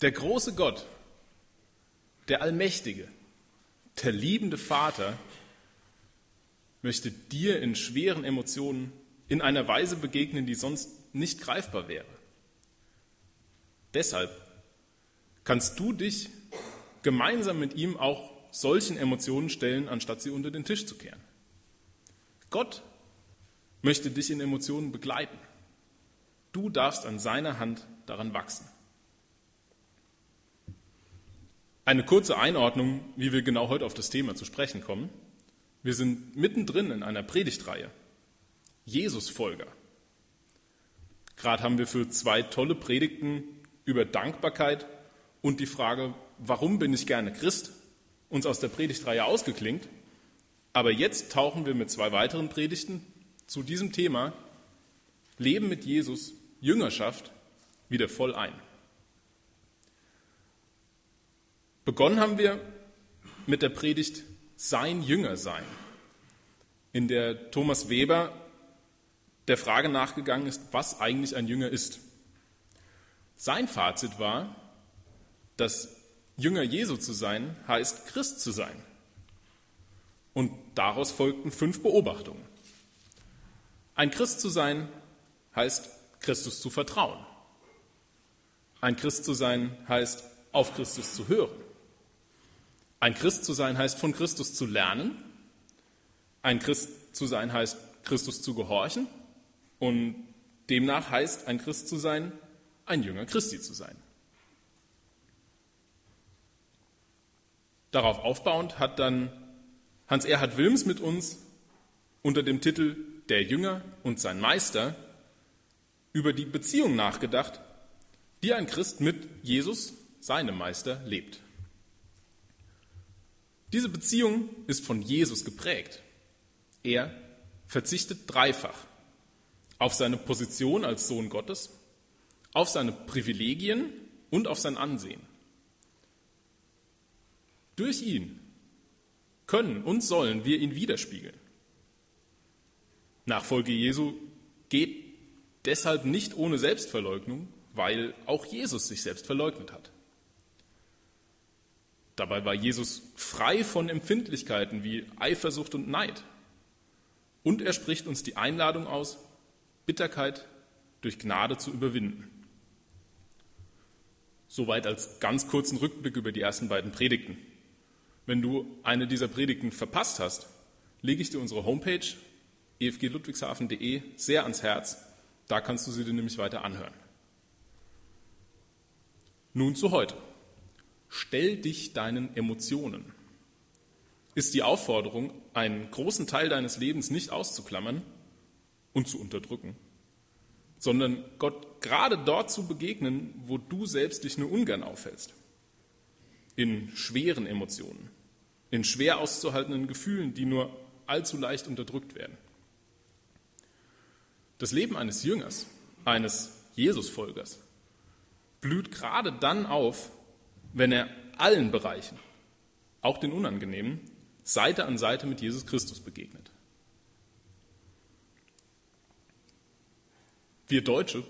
Der große Gott, der Allmächtige, der liebende Vater möchte dir in schweren Emotionen in einer Weise begegnen, die sonst nicht greifbar wäre. Deshalb kannst du dich gemeinsam mit ihm auch solchen Emotionen stellen, anstatt sie unter den Tisch zu kehren. Gott möchte dich in Emotionen begleiten. Du darfst an seiner Hand daran wachsen. Eine kurze Einordnung, wie wir genau heute auf das Thema zu sprechen kommen. Wir sind mittendrin in einer Predigtreihe. Jesus-Folger. Gerade haben wir für zwei tolle Predigten über Dankbarkeit und die Frage, warum bin ich gerne Christ, uns aus der Predigtreihe ausgeklingt. Aber jetzt tauchen wir mit zwei weiteren Predigten zu diesem Thema Leben mit Jesus, Jüngerschaft wieder voll ein. Begonnen haben wir mit der Predigt Sein Jünger sein, in der Thomas Weber der Frage nachgegangen ist, was eigentlich ein Jünger ist. Sein Fazit war, dass Jünger Jesu zu sein heißt Christ zu sein. Und daraus folgten fünf Beobachtungen. Ein Christ zu sein heißt Christus zu vertrauen. Ein Christ zu sein heißt auf Christus zu hören. Ein Christ zu sein heißt von Christus zu lernen. Ein Christ zu sein heißt Christus zu gehorchen. Und demnach heißt ein Christ zu sein, ein Jünger Christi zu sein. Darauf aufbauend hat dann Hans-Erhard Wilms mit uns unter dem Titel Der Jünger und sein Meister über die Beziehung nachgedacht, die ein Christ mit Jesus, seinem Meister, lebt. Diese Beziehung ist von Jesus geprägt. Er verzichtet dreifach auf seine Position als Sohn Gottes, auf seine Privilegien und auf sein Ansehen. Durch ihn können und sollen wir ihn widerspiegeln. Nachfolge Jesu geht deshalb nicht ohne Selbstverleugnung, weil auch Jesus sich selbst verleugnet hat. Dabei war Jesus frei von Empfindlichkeiten wie Eifersucht und Neid. Und er spricht uns die Einladung aus, Bitterkeit durch Gnade zu überwinden. Soweit als ganz kurzen Rückblick über die ersten beiden Predigten. Wenn du eine dieser Predigten verpasst hast, lege ich dir unsere Homepage efgludwigshafen.de sehr ans Herz. Da kannst du sie dir nämlich weiter anhören. Nun zu heute. Stell dich deinen Emotionen. Ist die Aufforderung, einen großen Teil deines Lebens nicht auszuklammern und zu unterdrücken, sondern Gott gerade dort zu begegnen, wo du selbst dich nur ungern aufhältst. In schweren Emotionen, in schwer auszuhaltenden Gefühlen, die nur allzu leicht unterdrückt werden. Das Leben eines Jüngers, eines Jesusfolgers, blüht gerade dann auf, wenn er allen Bereichen, auch den unangenehmen, Seite an Seite mit Jesus Christus begegnet. Wir Deutsche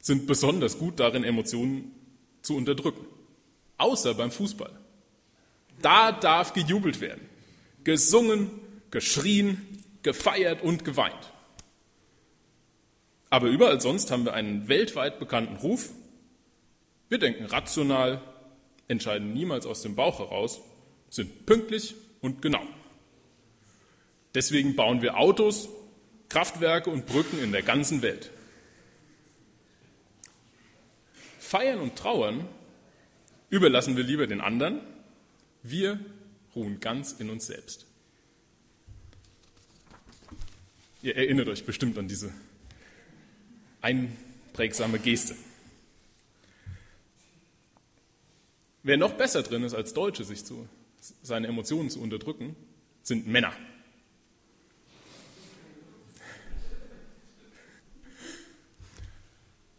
sind besonders gut darin, Emotionen zu unterdrücken, außer beim Fußball. Da darf gejubelt werden, gesungen, geschrien, gefeiert und geweint. Aber überall sonst haben wir einen weltweit bekannten Ruf. Wir denken rational, entscheiden niemals aus dem Bauch heraus, sind pünktlich und genau. Deswegen bauen wir Autos, Kraftwerke und Brücken in der ganzen Welt. Feiern und Trauern überlassen wir lieber den anderen wir ruhen ganz in uns selbst. Ihr erinnert euch bestimmt an diese einprägsame Geste. Wer noch besser drin ist als Deutsche, sich zu, seine Emotionen zu unterdrücken, sind Männer.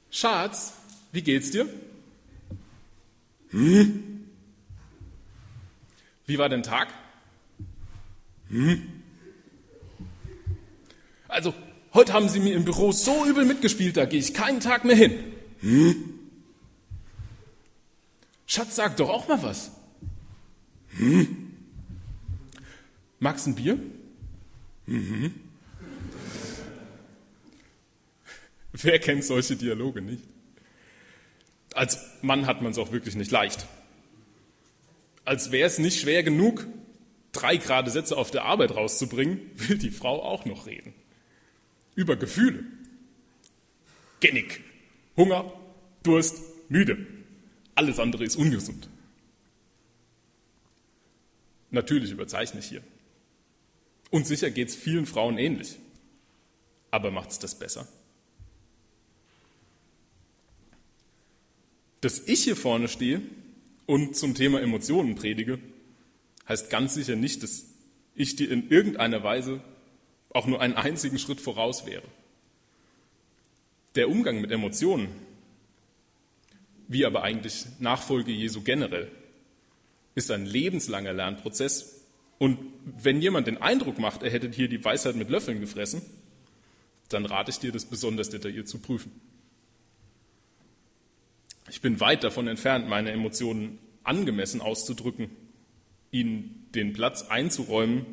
Schatz, wie geht's dir? Hm? Wie war dein Tag? Hm? Also, heute haben sie mir im Büro so übel mitgespielt, da gehe ich keinen Tag mehr hin. Hm? Schatz, sag doch auch mal was. Hm? Magst ein Bier? Mhm. Wer kennt solche Dialoge nicht? Als Mann hat man es auch wirklich nicht leicht. Als wäre es nicht schwer genug, drei gerade Sätze auf der Arbeit rauszubringen, will die Frau auch noch reden. Über Gefühle. Gennig. Hunger, Durst, müde. Alles andere ist ungesund. Natürlich überzeichne ich hier. Und sicher geht es vielen Frauen ähnlich. Aber macht es das besser? Dass ich hier vorne stehe und zum Thema Emotionen predige, heißt ganz sicher nicht, dass ich dir in irgendeiner Weise auch nur einen einzigen Schritt voraus wäre. Der Umgang mit Emotionen, wie aber eigentlich Nachfolge Jesu generell, ist ein lebenslanger Lernprozess. Und wenn jemand den Eindruck macht, er hätte hier die Weisheit mit Löffeln gefressen, dann rate ich dir, das besonders detailliert zu prüfen. Ich bin weit davon entfernt, meine Emotionen angemessen auszudrücken, ihnen den Platz einzuräumen,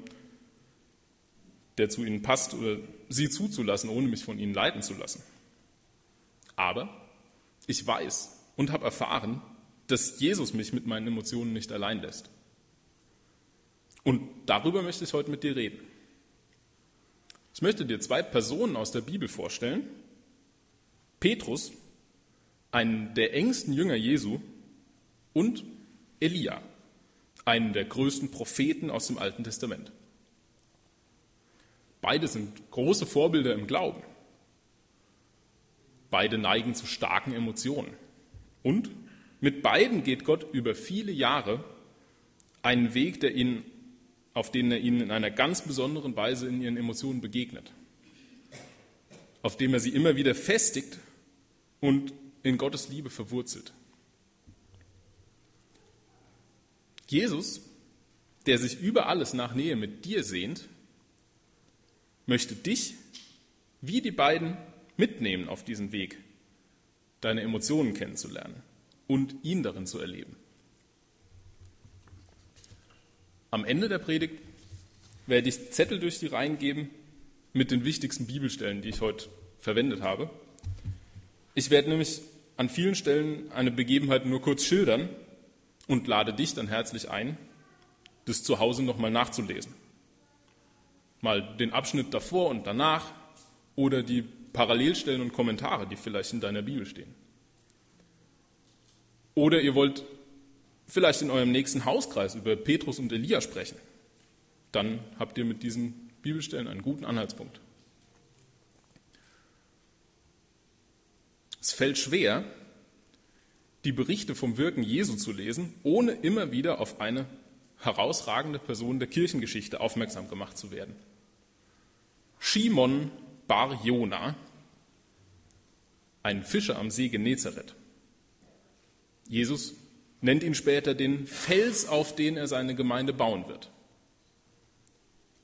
der zu ihnen passt, oder sie zuzulassen, ohne mich von ihnen leiten zu lassen. Aber ich weiß und habe erfahren, dass Jesus mich mit meinen Emotionen nicht allein lässt. Und darüber möchte ich heute mit dir reden. Ich möchte dir zwei Personen aus der Bibel vorstellen. Petrus einen der engsten Jünger Jesu, und Elia, einen der größten Propheten aus dem Alten Testament. Beide sind große Vorbilder im Glauben. Beide neigen zu starken Emotionen. Und mit beiden geht Gott über viele Jahre einen Weg, der ihnen, auf den er ihnen in einer ganz besonderen Weise in ihren Emotionen begegnet. Auf dem er sie immer wieder festigt und in Gottes Liebe verwurzelt. Jesus, der sich über alles nach Nähe mit dir sehnt, möchte dich wie die beiden mitnehmen auf diesen Weg, deine Emotionen kennenzulernen und ihn darin zu erleben. Am Ende der Predigt werde ich Zettel durch die Reihen geben mit den wichtigsten Bibelstellen, die ich heute verwendet habe. Ich werde nämlich an vielen Stellen eine Begebenheit nur kurz schildern und lade dich dann herzlich ein, das zu Hause nochmal nachzulesen. Mal den Abschnitt davor und danach oder die Parallelstellen und Kommentare, die vielleicht in deiner Bibel stehen. Oder ihr wollt vielleicht in eurem nächsten Hauskreis über Petrus und Elia sprechen. Dann habt ihr mit diesen Bibelstellen einen guten Anhaltspunkt. Es fällt schwer, die Berichte vom Wirken Jesu zu lesen, ohne immer wieder auf eine herausragende Person der Kirchengeschichte aufmerksam gemacht zu werden. Shimon bar Jona, ein Fischer am See Genezareth. Jesus nennt ihn später den Fels, auf den er seine Gemeinde bauen wird.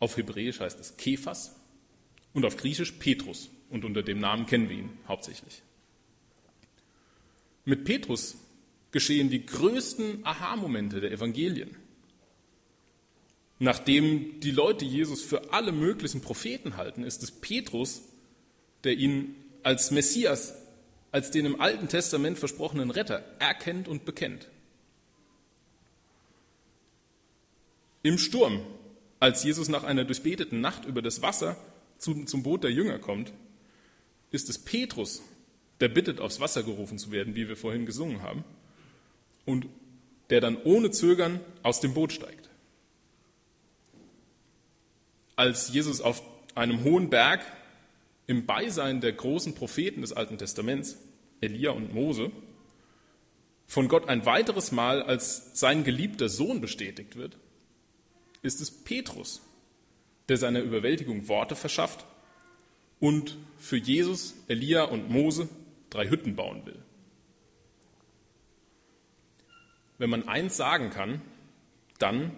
Auf Hebräisch heißt es Kephas und auf Griechisch Petrus und unter dem Namen kennen wir ihn hauptsächlich. Mit Petrus geschehen die größten Aha-Momente der Evangelien. Nachdem die Leute Jesus für alle möglichen Propheten halten, ist es Petrus, der ihn als Messias, als den im Alten Testament versprochenen Retter erkennt und bekennt. Im Sturm, als Jesus nach einer durchbeteten Nacht über das Wasser zum, Boot der Jünger kommt, ist es Petrus, der bittet, aufs Wasser gerufen zu werden, wie wir vorhin gesungen haben, und der dann ohne Zögern aus dem Boot steigt. Als Jesus auf einem hohen Berg im Beisein der großen Propheten des Alten Testaments, Elia und Mose, von Gott ein weiteres Mal als sein geliebter Sohn bestätigt wird, ist es Petrus, der seiner Überwältigung Worte verschafft und für Jesus, Elia und Mose drei Hütten bauen will. Wenn man eins sagen kann, dann,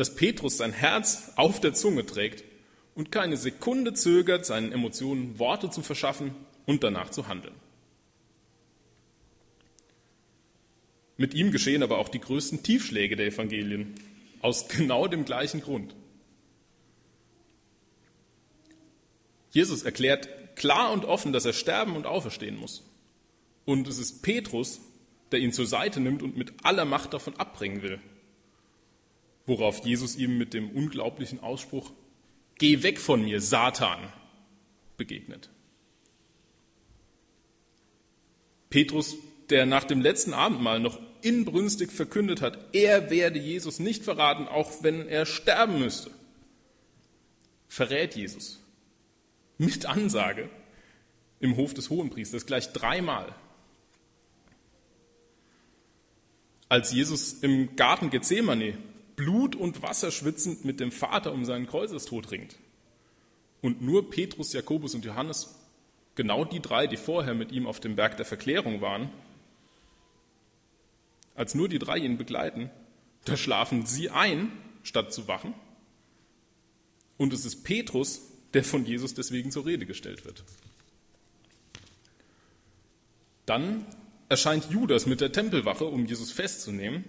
dass Petrus sein Herz auf der Zunge trägt und keine Sekunde zögert, seinen Emotionen Worte zu verschaffen und danach zu handeln. Mit ihm geschehen aber auch die größten Tiefschläge der Evangelien, aus genau dem gleichen Grund. Jesus erklärt klar und offen, dass er sterben und auferstehen muss. Und es ist Petrus, der ihn zur Seite nimmt und mit aller Macht davon abbringen will. Worauf Jesus ihm mit dem unglaublichen Ausspruch, Geh weg von mir, Satan, begegnet. Petrus, der nach dem letzten Abendmahl noch inbrünstig verkündet hat, er werde Jesus nicht verraten, auch wenn er sterben müsste, verrät Jesus mit Ansage im Hof des Hohenpriesters gleich dreimal. Als Jesus im Garten Gethsemane Blut und Wasser schwitzend mit dem Vater um seinen Kreuzestod ringt und nur Petrus, Jakobus und Johannes, genau die drei, die vorher mit ihm auf dem Berg der Verklärung waren, als nur die drei ihn begleiten, da schlafen sie ein, statt zu wachen. Und es ist Petrus, der von Jesus deswegen zur Rede gestellt wird. Dann erscheint Judas mit der Tempelwache, um Jesus festzunehmen.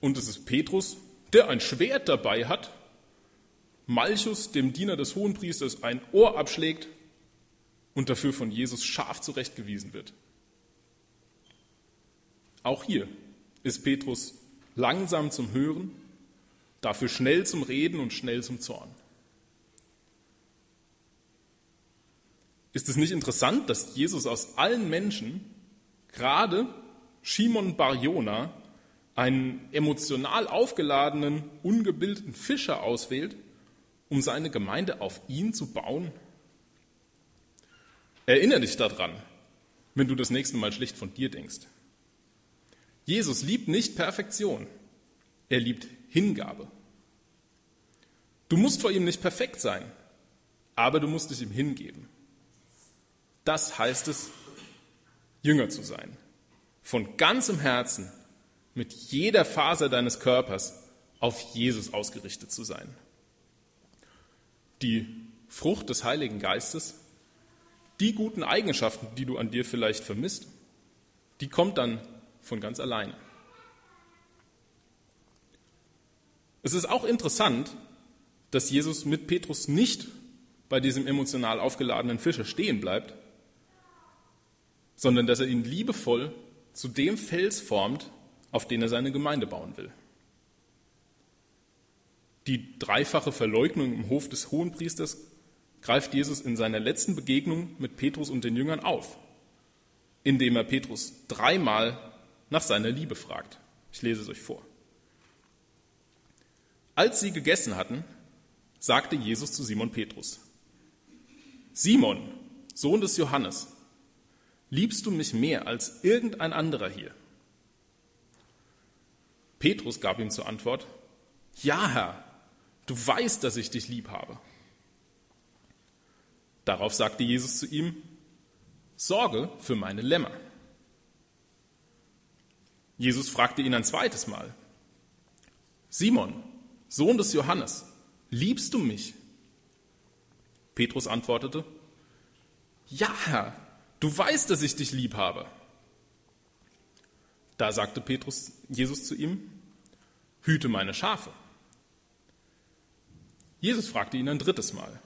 Und es ist Petrus, der ein Schwert dabei hat, Malchus, dem Diener des Hohenpriesters, ein Ohr abschlägt und dafür von Jesus scharf zurechtgewiesen wird. Auch hier ist Petrus langsam zum Hören, dafür schnell zum Reden und schnell zum Zorn. Ist es nicht interessant, dass Jesus aus allen Menschen gerade Shimon Barjona, einen emotional aufgeladenen, ungebildeten Fischer auswählt, um seine Gemeinde auf ihn zu bauen? Erinnere dich daran, wenn du das nächste Mal schlicht von dir denkst. Jesus liebt nicht Perfektion, er liebt Hingabe. Du musst vor ihm nicht perfekt sein, aber du musst dich ihm hingeben. Das heißt es, Jünger zu sein. Von ganzem Herzen, mit jeder Faser deines Körpers auf Jesus ausgerichtet zu sein. Die Frucht des Heiligen Geistes, die guten Eigenschaften, die du an dir vielleicht vermisst, die kommt dann von ganz alleine. Es ist auch interessant, dass Jesus mit Petrus nicht bei diesem emotional aufgeladenen Fischer stehen bleibt, sondern dass er ihn liebevoll zu dem Fels formt, auf den er seine Gemeinde bauen will. Die dreifache Verleugnung im Hof des Hohenpriesters greift Jesus in seiner letzten Begegnung mit Petrus und den Jüngern auf, indem er Petrus dreimal nach seiner Liebe fragt. Ich lese es euch vor. Als sie gegessen hatten, sagte Jesus zu Simon Petrus, Simon, Sohn des Johannes, Liebst du mich mehr als irgendein anderer hier? Petrus gab ihm zur Antwort, Ja, Herr, du weißt, dass ich dich lieb habe. Darauf sagte Jesus zu ihm, Sorge für meine Lämmer. Jesus fragte ihn ein zweites Mal, Simon, Sohn des Johannes, liebst du mich? Petrus antwortete, Ja, Herr, Du weißt, dass ich dich lieb habe. Da sagte Petrus, Jesus zu ihm, hüte meine Schafe. Jesus fragte ihn ein drittes Mal,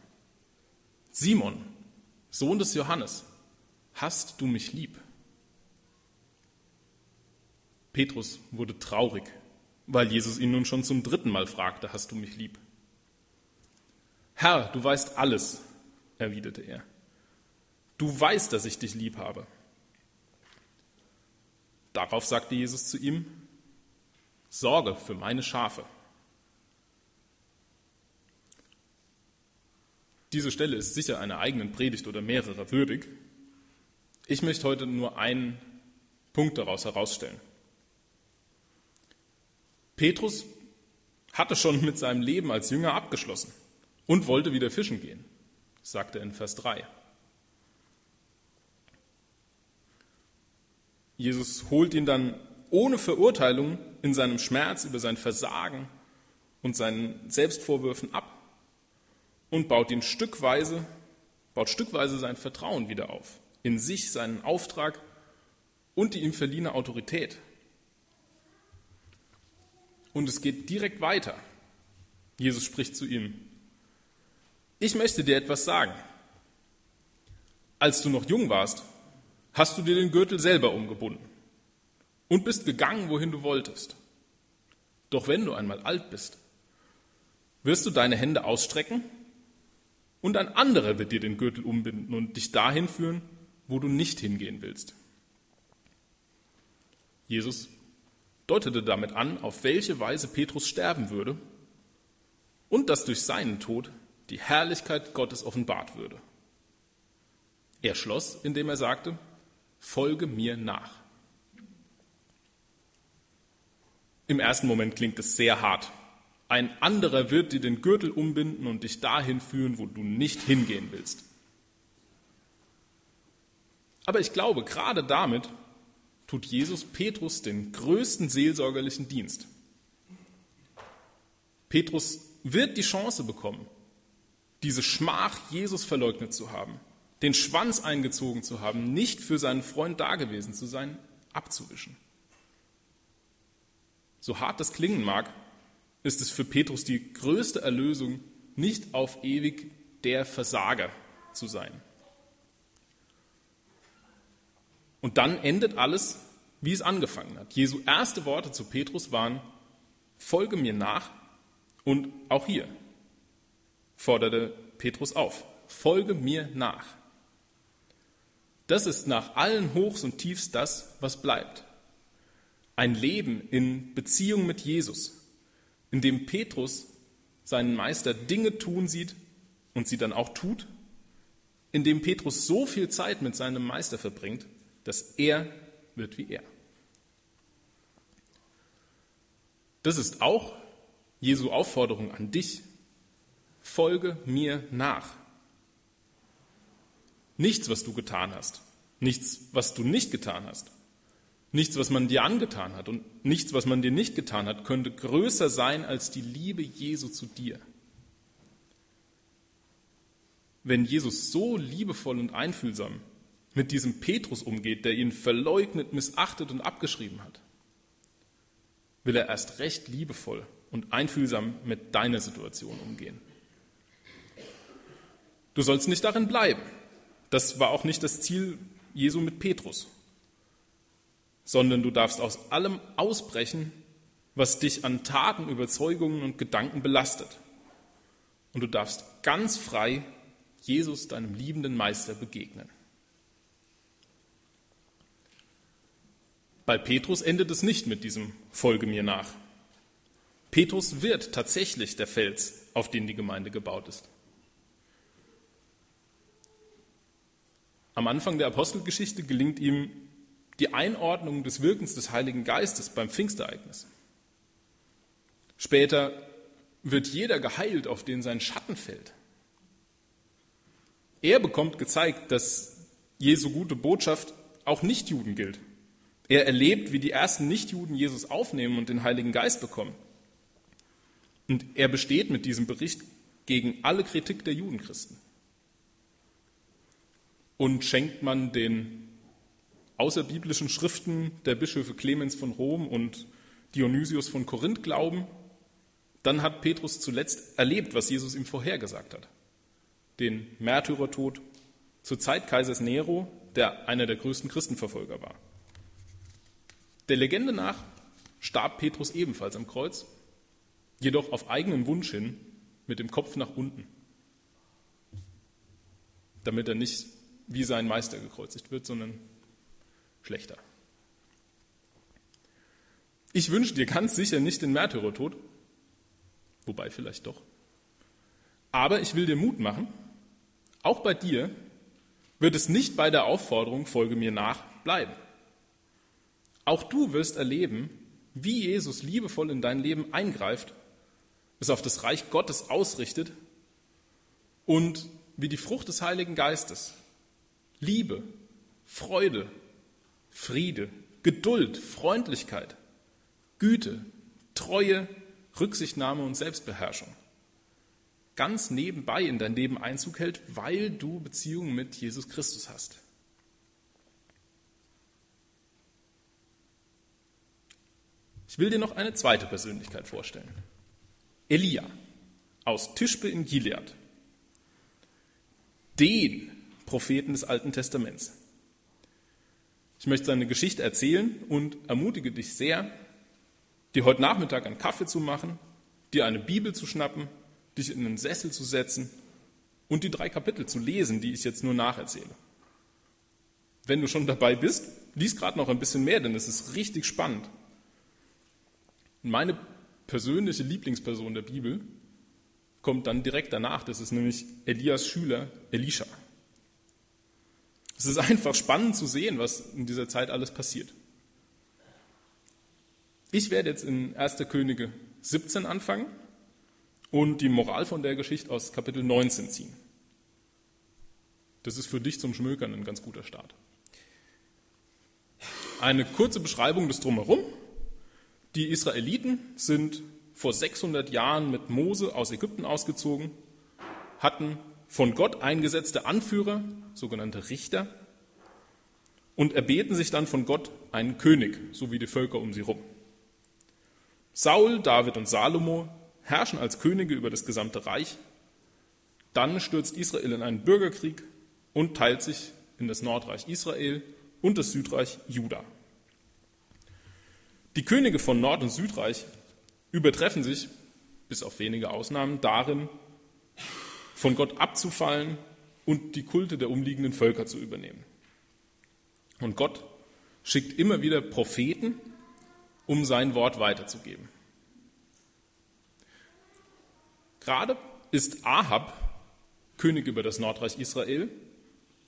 Simon, Sohn des Johannes, hast du mich lieb? Petrus wurde traurig, weil Jesus ihn nun schon zum dritten Mal fragte, hast du mich lieb? Herr, du weißt alles, erwiderte er. Du weißt, dass ich dich lieb habe. Darauf sagte Jesus zu ihm, Sorge für meine Schafe. Diese Stelle ist sicher einer eigenen Predigt oder mehrerer würdig. Ich möchte heute nur einen Punkt daraus herausstellen. Petrus hatte schon mit seinem Leben als Jünger abgeschlossen und wollte wieder fischen gehen, sagte er in Vers 3. Jesus holt ihn dann ohne Verurteilung in seinem Schmerz über sein Versagen und seinen Selbstvorwürfen ab und baut ihn stückweise, baut stückweise sein Vertrauen wieder auf, in sich, seinen Auftrag und die ihm verliehene Autorität. und es geht direkt weiter. Jesus spricht zu ihm. Ich möchte dir etwas sagen. Als du noch jung warst, hast du dir den Gürtel selber umgebunden und bist gegangen, wohin du wolltest. Doch wenn du einmal alt bist, wirst du deine Hände ausstrecken und ein anderer wird dir den Gürtel umbinden und dich dahin führen, wo du nicht hingehen willst. Jesus deutete damit an, auf welche Weise Petrus sterben würde und dass durch seinen Tod die Herrlichkeit Gottes offenbart würde. Er schloss, indem er sagte, folge mir nach. Im ersten Moment klingt es sehr hart. Ein anderer wird dir den Gürtel umbinden und dich dahin führen, wo du nicht hingehen willst. Aber ich glaube, gerade damit tut Jesus Petrus den größten seelsorgerlichen Dienst. Petrus wird die Chance bekommen, diese Schmach Jesus verleugnet zu haben, den Schwanz eingezogen zu haben, nicht für seinen Freund dagewesen zu sein, abzuwischen. So hart das klingen mag, ist es für Petrus die größte Erlösung, nicht auf ewig der Versager zu sein. Und dann endet alles, wie es angefangen hat. Jesu erste Worte zu Petrus waren, folge mir nach und auch hier forderte Petrus auf, folge mir nach. Das ist nach allen Hochs und Tiefs das, was bleibt. Ein Leben in Beziehung mit Jesus, in dem Petrus seinen Meister Dinge tun sieht und sie dann auch tut, in dem Petrus so viel Zeit mit seinem Meister verbringt, dass er wird wie er. Das ist auch Jesu Aufforderung an dich. Folge mir nach. Nichts, was du getan hast, nichts, was du nicht getan hast, nichts, was man dir angetan hat und nichts, was man dir nicht getan hat, könnte größer sein als die Liebe Jesu zu dir. Wenn Jesus so liebevoll und einfühlsam mit diesem Petrus umgeht, der ihn verleugnet, missachtet und abgeschrieben hat, will er erst recht liebevoll und einfühlsam mit deiner Situation umgehen. Du sollst nicht darin bleiben. Das war auch nicht das Ziel Jesu mit Petrus, sondern du darfst aus allem ausbrechen, was dich an Taten, Überzeugungen und Gedanken belastet. Und du darfst ganz frei Jesus, deinem liebenden Meister, begegnen. Bei Petrus endet es nicht mit diesem Folge mir nach. Petrus wird tatsächlich der Fels, auf den die Gemeinde gebaut ist. Am Anfang der Apostelgeschichte gelingt ihm die Einordnung des Wirkens des Heiligen Geistes beim Pfingstereignis. Später wird jeder geheilt, auf den sein Schatten fällt. Er bekommt gezeigt, dass Jesu gute Botschaft auch Nichtjuden gilt. Er erlebt, wie die ersten Nichtjuden Jesus aufnehmen und den Heiligen Geist bekommen. Und er besteht mit diesem Bericht gegen alle Kritik der Judenchristen. Und schenkt man den außerbiblischen Schriften der Bischöfe Clemens von Rom und Dionysius von Korinth Glauben, dann hat Petrus zuletzt erlebt, was Jesus ihm vorhergesagt hat. Den Märtyrertod zur Zeit Kaisers Nero, der einer der größten Christenverfolger war. Der Legende nach starb Petrus ebenfalls am Kreuz, jedoch auf eigenen Wunsch hin mit dem Kopf nach unten, damit er nicht wie sein Meister gekreuzigt wird, sondern schlechter. Ich wünsche dir ganz sicher nicht den Märtyrertod, wobei vielleicht doch. Aber ich will dir Mut machen, auch bei dir wird es nicht bei der Aufforderung, folge mir nach, bleiben. Auch du wirst erleben, wie Jesus liebevoll in dein Leben eingreift, es auf das Reich Gottes ausrichtet und wie die Frucht des Heiligen Geistes, Liebe, Freude, Friede, Geduld, Freundlichkeit, Güte, Treue, Rücksichtnahme und Selbstbeherrschung ganz nebenbei in dein Leben Einzug hält, weil du Beziehungen mit Jesus Christus hast. Ich will dir noch eine zweite Persönlichkeit vorstellen. Elia aus Tischbe in Gilead. Den Propheten des Alten Testaments. Ich möchte seine Geschichte erzählen und ermutige dich sehr, dir heute Nachmittag einen Kaffee zu machen, dir eine Bibel zu schnappen, dich in einen Sessel zu setzen und die drei Kapitel zu lesen, die ich jetzt nur nacherzähle. Wenn du schon dabei bist, lies gerade noch ein bisschen mehr, denn es ist richtig spannend. Meine persönliche Lieblingsperson der Bibel kommt dann direkt danach, das ist nämlich Elias Schüler Elisha. Es ist einfach spannend zu sehen, was in dieser Zeit alles passiert. Ich werde jetzt in 1. Könige 17 anfangen und die Moral von der Geschichte aus Kapitel 19 ziehen. Das ist für dich zum Schmökern ein ganz guter Start. Eine kurze Beschreibung des Drumherum. Die Israeliten sind vor 600 Jahren mit Mose aus Ägypten ausgezogen, hatten von Gott eingesetzte Anführer, sogenannte Richter, und erbeten sich dann von Gott einen König, so wie die Völker um sie herum. Saul, David und Salomo herrschen als Könige über das gesamte Reich. Dann stürzt Israel in einen Bürgerkrieg und teilt sich in das Nordreich Israel und das Südreich Juda. Die Könige von Nord- und Südreich übertreffen sich, bis auf wenige Ausnahmen, darin, von Gott abzufallen und die Kulte der umliegenden Völker zu übernehmen. Und Gott schickt immer wieder Propheten, um sein Wort weiterzugeben. Gerade ist Ahab König über das Nordreich Israel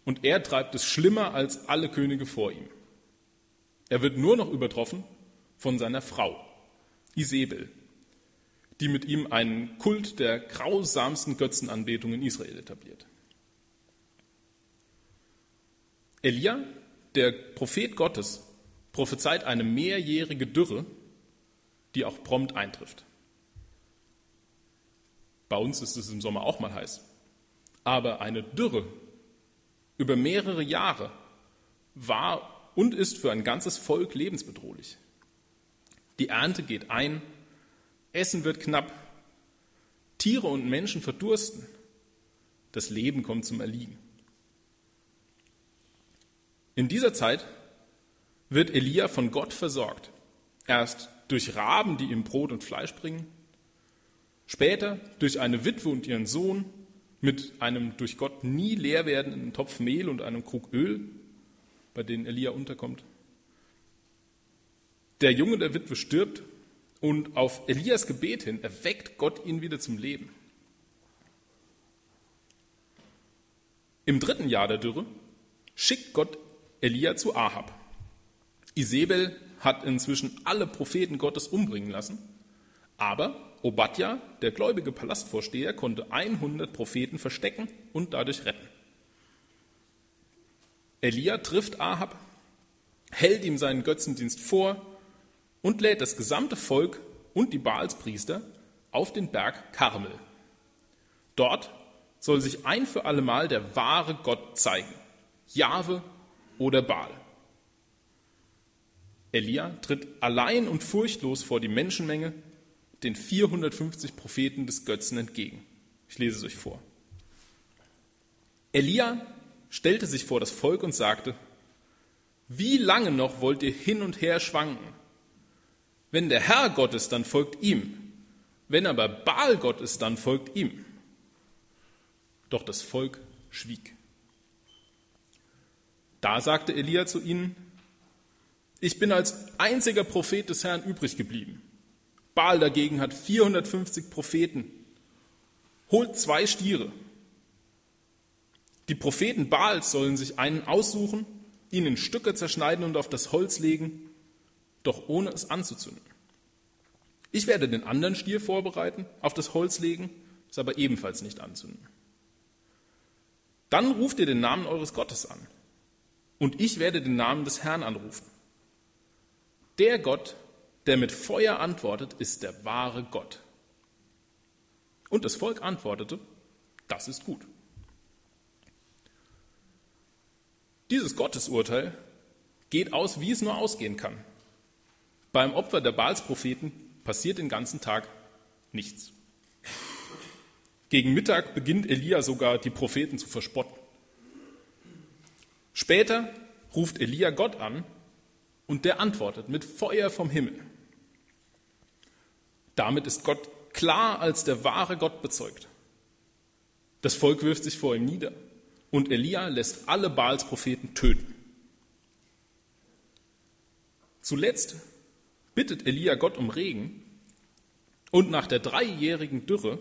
und er treibt es schlimmer als alle Könige vor ihm. Er wird nur noch übertroffen von seiner Frau, Isabel, die mit ihm einen Kult der grausamsten Götzenanbetung in Israel etabliert. Elia, der Prophet Gottes, prophezeit eine mehrjährige Dürre, die auch prompt eintrifft. Bei uns ist es im Sommer auch mal heiß. Aber eine Dürre über mehrere Jahre war und ist für ein ganzes Volk lebensbedrohlich. Die Ernte geht ein, Essen wird knapp, Tiere und Menschen verdursten, das Leben kommt zum Erliegen. In dieser Zeit wird Elia von Gott versorgt. Erst durch Raben, die ihm Brot und Fleisch bringen, später durch eine Witwe und ihren Sohn mit einem durch Gott nie leer werdenden Topf Mehl und einem Krug Öl, bei denen Elia unterkommt. Der Junge der Witwe stirbt und auf Elias Gebet hin erweckt Gott ihn wieder zum Leben. Im dritten Jahr der Dürre schickt Gott Elia zu Ahab. Isabel hat inzwischen alle Propheten Gottes umbringen lassen, aber Obadja, der gläubige Palastvorsteher, konnte 100 Propheten verstecken und dadurch retten. Elia trifft Ahab, hält ihm seinen Götzendienst vor und lädt das gesamte Volk und die Baalspriester auf den Berg Karmel. Dort soll sich ein für allemal der wahre Gott zeigen, Jahwe oder Baal. Elia tritt allein und furchtlos vor die Menschenmenge, den 450 Propheten des Götzen entgegen. Ich lese es euch vor. Elia stellte sich vor das Volk und sagte, wie lange noch wollt ihr hin und her schwanken? Wenn der Herr Gott ist, dann folgt ihm. Wenn aber Baal Gott ist, dann folgt ihm. Doch das Volk schwieg. Da sagte Elia zu ihnen, ich bin als einziger Prophet des Herrn übrig geblieben. Baal dagegen hat 450 Propheten. Holt zwei Stiere. Die Propheten Baals sollen sich einen aussuchen, ihn in Stücke zerschneiden und auf das Holz legen doch ohne es anzuzünden. Ich werde den anderen Stier vorbereiten, auf das Holz legen, es aber ebenfalls nicht anzünden. Dann ruft ihr den Namen eures Gottes an, und ich werde den Namen des Herrn anrufen. Der Gott, der mit Feuer antwortet, ist der wahre Gott. Und das Volk antwortete, das ist gut. Dieses Gottesurteil geht aus, wie es nur ausgehen kann. Beim Opfer der Baalspropheten passiert den ganzen Tag nichts. Gegen Mittag beginnt Elia sogar, die Propheten zu verspotten. Später ruft Elia Gott an und der antwortet mit Feuer vom Himmel. Damit ist Gott klar als der wahre Gott bezeugt. Das Volk wirft sich vor ihm nieder und Elia lässt alle Baalspropheten töten. Zuletzt bittet Elia Gott um Regen und nach der dreijährigen Dürre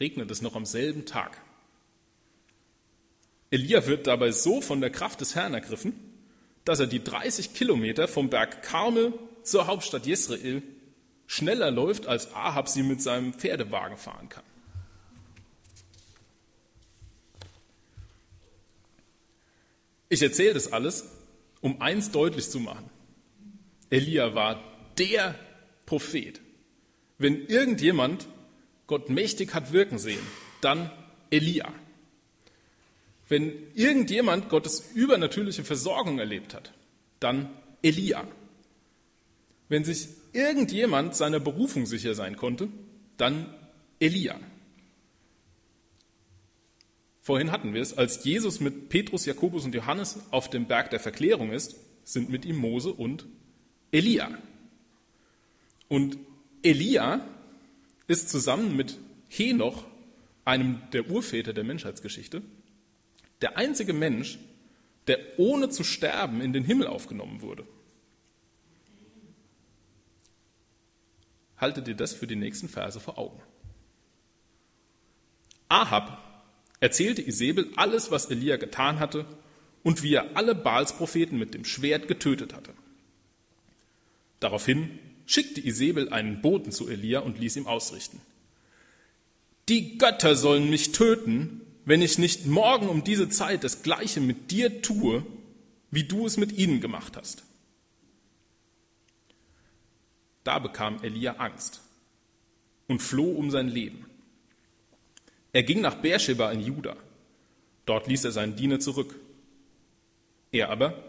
regnet es noch am selben Tag. Elia wird dabei so von der Kraft des Herrn ergriffen, dass er die 30 Kilometer vom Berg Karmel zur Hauptstadt Jesrael schneller läuft, als Ahab sie mit seinem Pferdewagen fahren kann. Ich erzähle das alles, um eins deutlich zu machen. Elia war der Prophet. Wenn irgendjemand Gott mächtig hat wirken sehen, dann Elia. Wenn irgendjemand Gottes übernatürliche Versorgung erlebt hat, dann Elia. Wenn sich irgendjemand seiner Berufung sicher sein konnte, dann Elia. Vorhin hatten wir es, als Jesus mit Petrus, Jakobus und Johannes auf dem Berg der Verklärung ist, sind mit ihm Mose und Elia. Und Elia ist zusammen mit Henoch, einem der Urväter der Menschheitsgeschichte, der einzige Mensch, der ohne zu sterben in den Himmel aufgenommen wurde. Haltet ihr das für die nächsten Verse vor Augen. Ahab erzählte Isabel alles, was Elia getan hatte und wie er alle Baalspropheten mit dem Schwert getötet hatte. Daraufhin schickte Isabel einen Boten zu Elia und ließ ihm ausrichten. Die Götter sollen mich töten, wenn ich nicht morgen um diese Zeit das Gleiche mit dir tue, wie du es mit ihnen gemacht hast. Da bekam Elia Angst und floh um sein Leben. Er ging nach Beersheba in Juda. Dort ließ er seinen Diener zurück. Er aber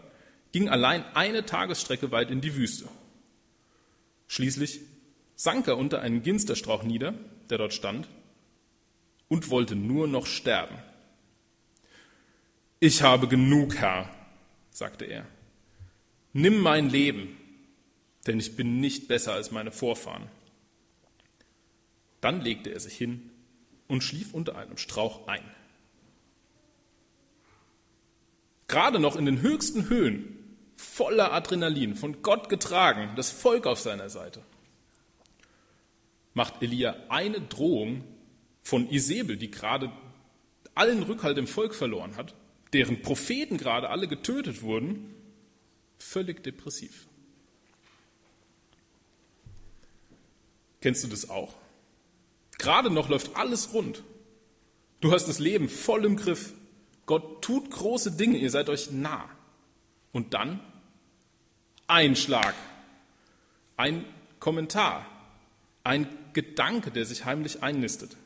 ging allein eine Tagesstrecke weit in die Wüste. Schließlich sank er unter einen Ginsterstrauch nieder, der dort stand, und wollte nur noch sterben. Ich habe genug, Herr, sagte er. Nimm mein Leben, denn ich bin nicht besser als meine Vorfahren. Dann legte er sich hin und schlief unter einem Strauch ein. Gerade noch in den höchsten Höhen, voller Adrenalin, von Gott getragen, das Volk auf seiner Seite, macht Elia eine Drohung von Isabel, die gerade allen Rückhalt im Volk verloren hat, deren Propheten gerade alle getötet wurden, völlig depressiv. Kennst du das auch? Gerade noch läuft alles rund. Du hast das Leben voll im Griff. Gott tut große Dinge, ihr seid euch nah. Und dann ein Schlag, ein Kommentar, ein Gedanke, der sich heimlich einnistet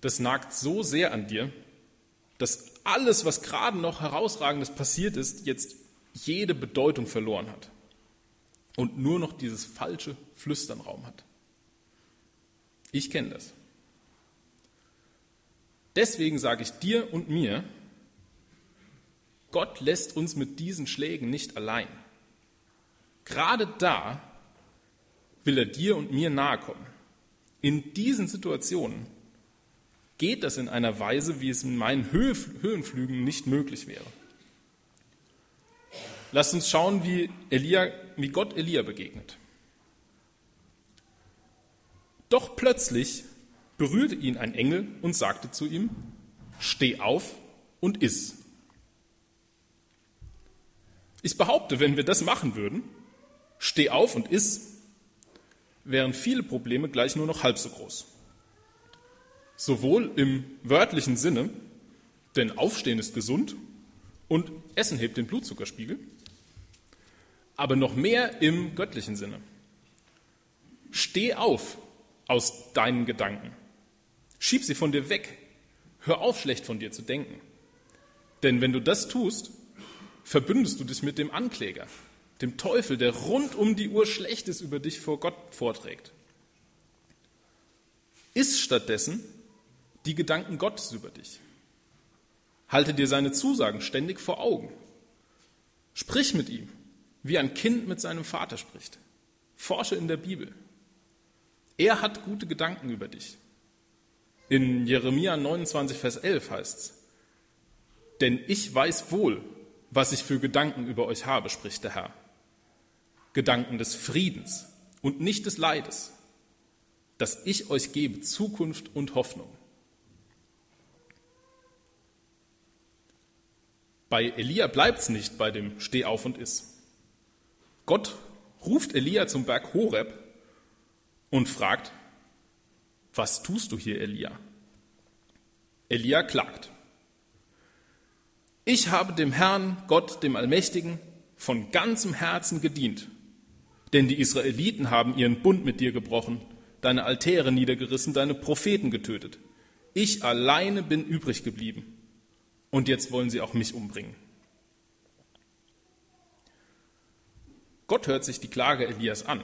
das nagt so sehr an dir, dass alles, was gerade noch herausragendes passiert ist, jetzt jede Bedeutung verloren hat und nur noch dieses falsche Flüstern Raum hat. Ich kenne das. Deswegen sage ich dir und mir, Gott lässt uns mit diesen Schlägen nicht allein. Gerade da will er dir und mir nahe kommen. In diesen Situationen geht das in einer Weise, wie es in meinen Höhenflügen nicht möglich wäre. Lasst uns schauen, wie, Elia, wie Gott Elia begegnet. Doch plötzlich berührte ihn ein Engel und sagte zu ihm, steh auf und iss. Ich behaupte, wenn wir das machen würden, steh auf und iss, wären viele Probleme gleich nur noch halb so groß sowohl im wörtlichen Sinne, denn Aufstehen ist gesund und Essen hebt den Blutzuckerspiegel, aber noch mehr im göttlichen Sinne. Steh auf aus deinen Gedanken. Schieb sie von dir weg. Hör auf, schlecht von dir zu denken. Denn wenn du das tust, verbündest du dich mit dem Ankläger. dem Teufel, der rund um die Uhr Schlechtes über dich vor Gott vorträgt. Iss stattdessen die Gedanken Gottes über dich. Halte dir seine Zusagen ständig vor Augen. Sprich mit ihm, wie ein Kind mit seinem Vater spricht. Forsche in der Bibel. Er hat gute Gedanken über dich. In Jeremia 29, Vers 11 heißt es, denn ich weiß wohl, was ich für Gedanken über euch habe, spricht der Herr. Gedanken des Friedens und nicht des Leides, dass ich euch gebe Zukunft und Hoffnung. Bei Elia bleibt es nicht bei dem Steh auf und iss. Gott ruft Elia zum Berg Horeb und fragt, was tust du hier, Elia? Elia klagt. Ich habe dem Herrn, Gott, dem Allmächtigen, von ganzem Herzen gedient. Denn die Israeliten haben ihren Bund mit dir gebrochen, deine Altäre niedergerissen, deine Propheten getötet. Ich alleine bin übrig geblieben. Und jetzt wollen sie auch mich umbringen. Gott hört sich die Klage Elias an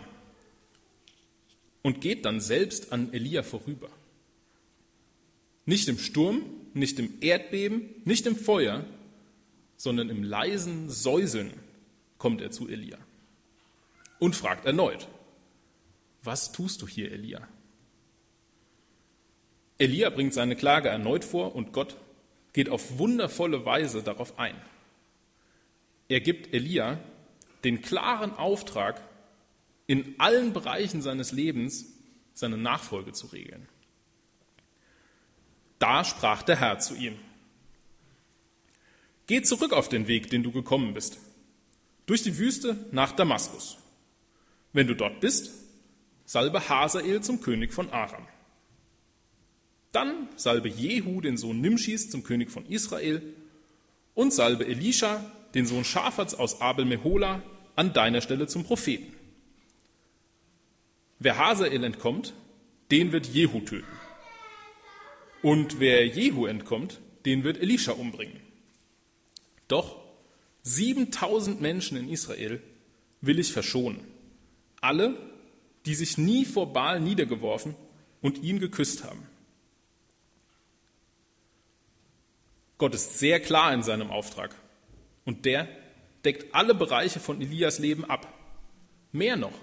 und geht dann selbst an Elia vorüber. Nicht im Sturm, nicht im Erdbeben, nicht im Feuer, sondern im leisen Säuseln kommt er zu Elia und fragt erneut, was tust du hier, Elia? Elia bringt seine Klage erneut vor und Gott geht auf wundervolle Weise darauf ein. Er gibt Elia den klaren Auftrag, in allen Bereichen seines Lebens seine Nachfolge zu regeln. Da sprach der Herr zu ihm, Geh zurück auf den Weg, den du gekommen bist, durch die Wüste nach Damaskus. Wenn du dort bist, salbe Hazael zum König von Aram. Dann salbe Jehu, den Sohn Nimschis, zum König von Israel und salbe Elisha, den Sohn Schafats aus Abel Mehola, an deiner Stelle zum Propheten. Wer Hazael entkommt, den wird Jehu töten. Und wer Jehu entkommt, den wird Elisha umbringen. Doch 7000 Menschen in Israel will ich verschonen. Alle, die sich nie vor Baal niedergeworfen und ihn geküsst haben. Gott ist sehr klar in seinem Auftrag und der deckt alle Bereiche von Elias Leben ab. Mehr noch,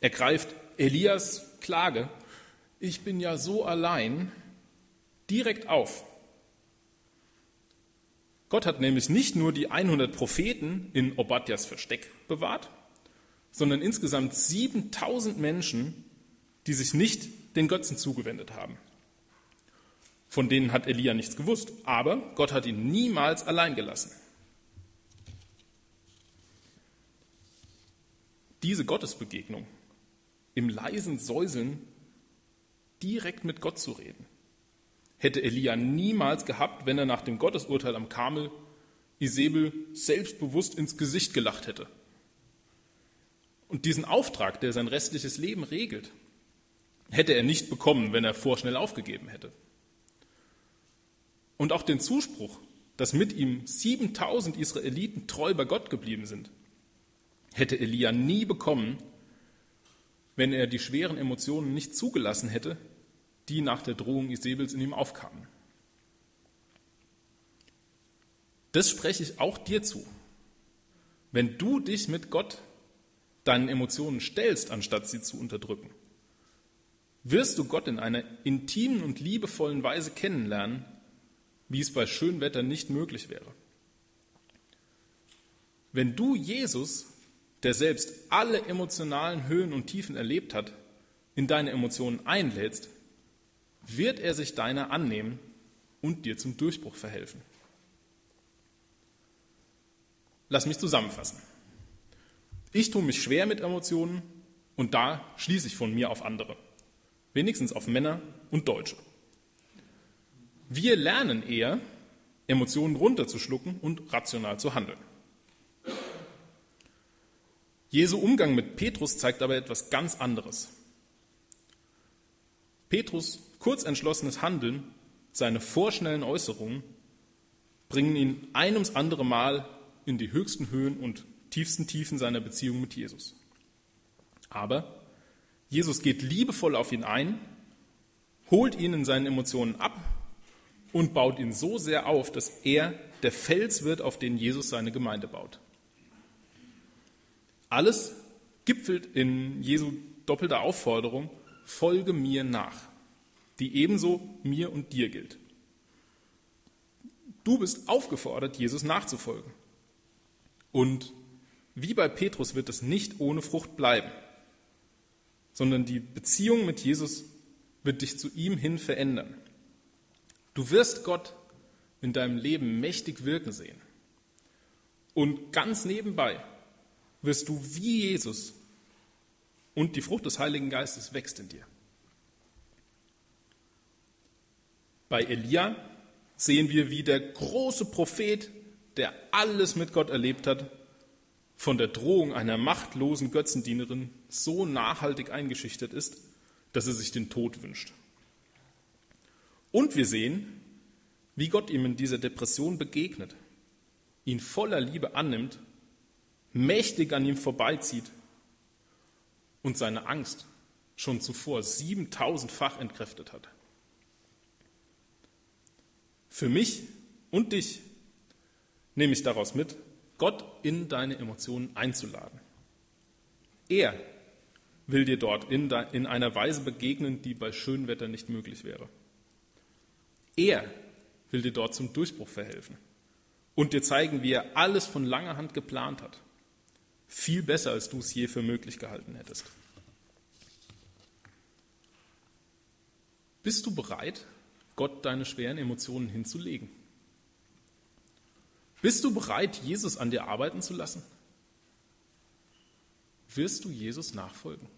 er greift Elias Klage, ich bin ja so allein, direkt auf. Gott hat nämlich nicht nur die 100 Propheten in Obadjas Versteck bewahrt, sondern insgesamt 7000 Menschen, die sich nicht den Götzen zugewendet haben. Von denen hat Elia nichts gewusst, aber Gott hat ihn niemals allein gelassen. Diese Gottesbegegnung, im leisen Säuseln direkt mit Gott zu reden, hätte Elia niemals gehabt, wenn er nach dem Gottesurteil am Kamel Isabel selbstbewusst ins Gesicht gelacht hätte. Und diesen Auftrag, der sein restliches Leben regelt, hätte er nicht bekommen, wenn er vorschnell aufgegeben hätte. Und auch den Zuspruch, dass mit ihm 7000 Israeliten treu bei Gott geblieben sind, hätte Elia nie bekommen, wenn er die schweren Emotionen nicht zugelassen hätte, die nach der Drohung Isabels in ihm aufkamen. Das spreche ich auch dir zu. Wenn du dich mit Gott deinen Emotionen stellst, anstatt sie zu unterdrücken, wirst du Gott in einer intimen und liebevollen Weise kennenlernen, wie es bei schönem Wetter nicht möglich wäre. Wenn du Jesus, der selbst alle emotionalen Höhen und Tiefen erlebt hat, in deine Emotionen einlädst, wird er sich deiner annehmen und dir zum Durchbruch verhelfen. Lass mich zusammenfassen. Ich tue mich schwer mit Emotionen und da schließe ich von mir auf andere, wenigstens auf Männer und Deutsche. Wir lernen eher, Emotionen runterzuschlucken und rational zu handeln. Jesu Umgang mit Petrus zeigt aber etwas ganz anderes. Petrus kurzentschlossenes Handeln, seine vorschnellen Äußerungen bringen ihn ein ums andere Mal in die höchsten Höhen und tiefsten Tiefen seiner Beziehung mit Jesus. Aber Jesus geht liebevoll auf ihn ein, holt ihn in seinen Emotionen ab und baut ihn so sehr auf, dass er der Fels wird, auf den Jesus seine Gemeinde baut. Alles gipfelt in Jesu doppelter Aufforderung, folge mir nach, die ebenso mir und dir gilt. Du bist aufgefordert, Jesus nachzufolgen. Und wie bei Petrus wird es nicht ohne Frucht bleiben, sondern die Beziehung mit Jesus wird dich zu ihm hin verändern. Du wirst Gott in deinem Leben mächtig wirken sehen. Und ganz nebenbei wirst du wie Jesus und die Frucht des Heiligen Geistes wächst in dir. Bei Elia sehen wir, wie der große Prophet, der alles mit Gott erlebt hat, von der Drohung einer machtlosen Götzendienerin so nachhaltig eingeschüchtert ist, dass er sich den Tod wünscht. Und wir sehen, wie Gott ihm in dieser Depression begegnet, ihn voller Liebe annimmt, mächtig an ihm vorbeizieht und seine Angst schon zuvor 7000-fach entkräftet hat. Für mich und dich nehme ich daraus mit, Gott in deine Emotionen einzuladen. Er will dir dort in, in einer Weise begegnen, die bei schönem Wetter nicht möglich wäre. Er will dir dort zum Durchbruch verhelfen und dir zeigen, wie er alles von langer Hand geplant hat. Viel besser, als du es je für möglich gehalten hättest. Bist du bereit, Gott deine schweren Emotionen hinzulegen? Bist du bereit, Jesus an dir arbeiten zu lassen? Wirst du Jesus nachfolgen?